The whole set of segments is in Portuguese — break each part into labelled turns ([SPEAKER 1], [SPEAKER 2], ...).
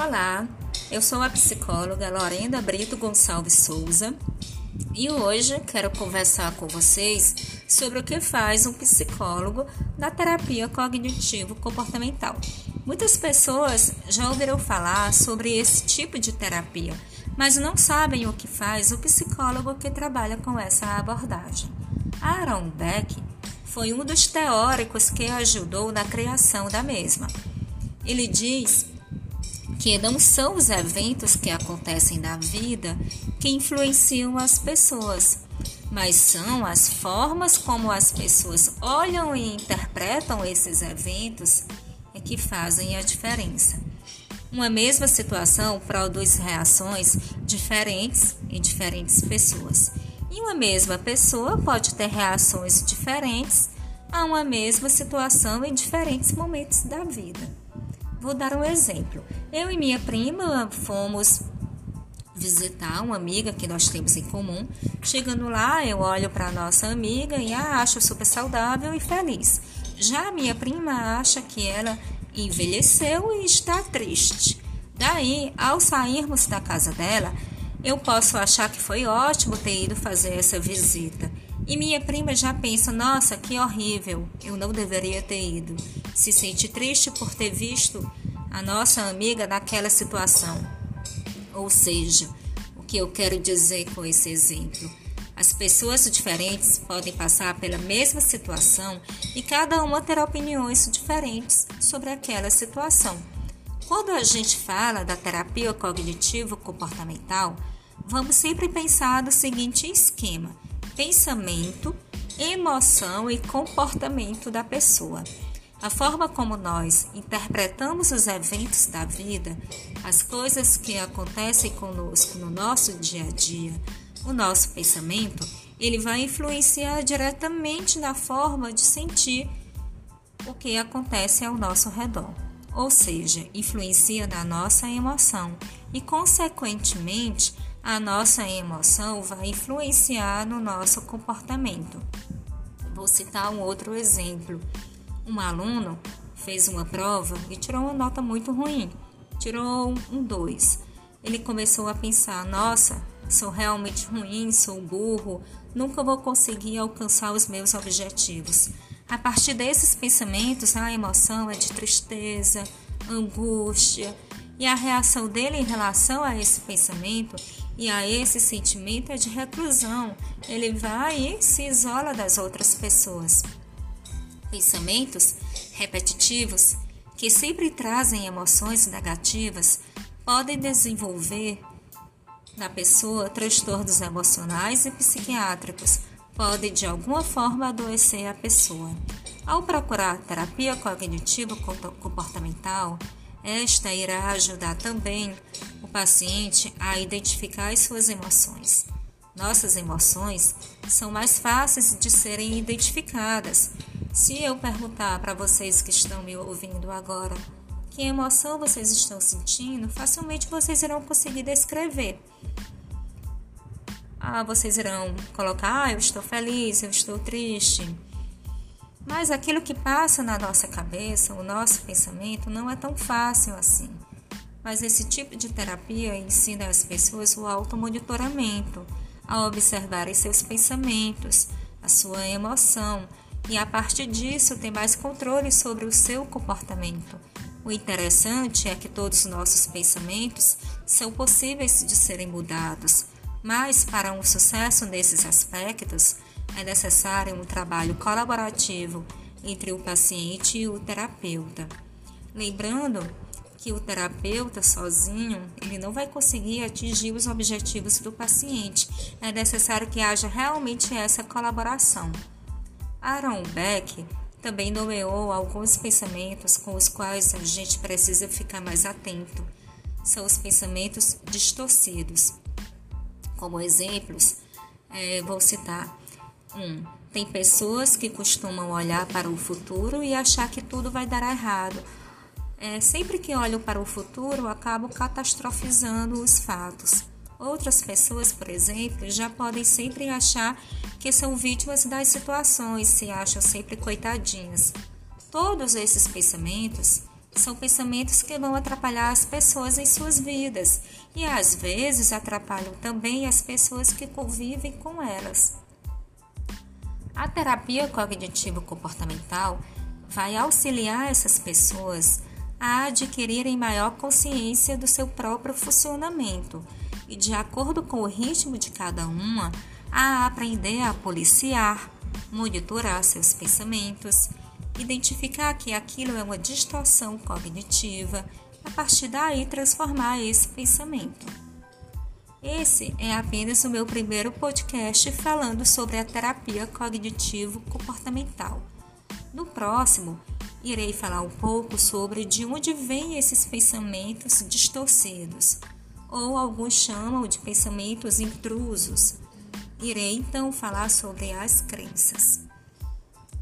[SPEAKER 1] Olá, eu sou a psicóloga Lorenda Brito Gonçalves Souza e hoje quero conversar com vocês sobre o que faz um psicólogo na terapia cognitivo-comportamental. Muitas pessoas já ouviram falar sobre esse tipo de terapia, mas não sabem o que faz o psicólogo que trabalha com essa abordagem. Aaron Beck foi um dos teóricos que ajudou na criação da mesma. Ele diz que não são os eventos que acontecem na vida que influenciam as pessoas, mas são as formas como as pessoas olham e interpretam esses eventos é que fazem a diferença. Uma mesma situação produz reações diferentes em diferentes pessoas. E uma mesma pessoa pode ter reações diferentes a uma mesma situação em diferentes momentos da vida. Vou dar um exemplo. Eu e minha prima fomos visitar uma amiga que nós temos em comum. Chegando lá, eu olho para nossa amiga e a acho super saudável e feliz. Já minha prima acha que ela envelheceu e está triste. Daí, ao sairmos da casa dela, eu posso achar que foi ótimo ter ido fazer essa visita. E minha prima já pensa: nossa, que horrível, eu não deveria ter ido. Se sente triste por ter visto a nossa amiga naquela situação. Ou seja, o que eu quero dizer com esse exemplo? As pessoas diferentes podem passar pela mesma situação e cada uma terá opiniões diferentes sobre aquela situação. Quando a gente fala da terapia cognitivo-comportamental, vamos sempre pensar no seguinte esquema: pensamento, emoção e comportamento da pessoa. A forma como nós interpretamos os eventos da vida, as coisas que acontecem conosco no nosso dia a dia, o nosso pensamento, ele vai influenciar diretamente na forma de sentir o que acontece ao nosso redor ou seja, influencia na nossa emoção e, consequentemente, a nossa emoção vai influenciar no nosso comportamento. Vou citar um outro exemplo. Um aluno fez uma prova e tirou uma nota muito ruim, tirou um 2. Ele começou a pensar: nossa, sou realmente ruim, sou burro, nunca vou conseguir alcançar os meus objetivos. A partir desses pensamentos, a emoção é de tristeza, angústia, e a reação dele em relação a esse pensamento e a esse sentimento é de reclusão. Ele vai e se isola das outras pessoas. Pensamentos repetitivos que sempre trazem emoções negativas podem desenvolver na pessoa transtornos emocionais e psiquiátricos, pode de alguma forma adoecer a pessoa. Ao procurar terapia cognitivo-comportamental, esta irá ajudar também o paciente a identificar as suas emoções. Nossas emoções são mais fáceis de serem identificadas. Se eu perguntar para vocês que estão me ouvindo agora que emoção vocês estão sentindo, facilmente vocês irão conseguir descrever. Ah, vocês irão colocar, ah, eu estou feliz, eu estou triste. Mas aquilo que passa na nossa cabeça, o nosso pensamento, não é tão fácil assim. Mas esse tipo de terapia ensina as pessoas o automonitoramento, a observarem seus pensamentos, a sua emoção, e a partir disso ter mais controle sobre o seu comportamento. O interessante é que todos os nossos pensamentos são possíveis de serem mudados mas, para um sucesso nesses aspectos, é necessário um trabalho colaborativo entre o paciente e o terapeuta. Lembrando que o terapeuta sozinho ele não vai conseguir atingir os objetivos do paciente. É necessário que haja realmente essa colaboração. Aaron Beck também nomeou alguns pensamentos com os quais a gente precisa ficar mais atento. São os pensamentos distorcidos. Como exemplos, é, vou citar um. Tem pessoas que costumam olhar para o futuro e achar que tudo vai dar errado. É, sempre que olham para o futuro, acabam catastrofizando os fatos. Outras pessoas, por exemplo, já podem sempre achar que são vítimas das situações, se acham sempre coitadinhas. Todos esses pensamentos São pensamentos que vão atrapalhar as pessoas em suas vidas e às vezes atrapalham também as pessoas que convivem com elas. A terapia cognitivo-comportamental vai auxiliar essas pessoas a adquirirem maior consciência do seu próprio funcionamento e, de acordo com o ritmo de cada uma, a aprender a policiar, monitorar seus pensamentos, identificar que aquilo é uma distorção cognitiva, a partir daí transformar esse pensamento. Esse é apenas o meu primeiro podcast falando sobre a terapia cognitivo-comportamental. No próximo, irei falar um pouco sobre de onde vêm esses pensamentos distorcidos, ou alguns chamam de pensamentos intrusos. Irei então falar sobre as crenças.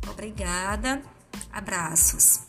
[SPEAKER 1] Obrigada, abraços.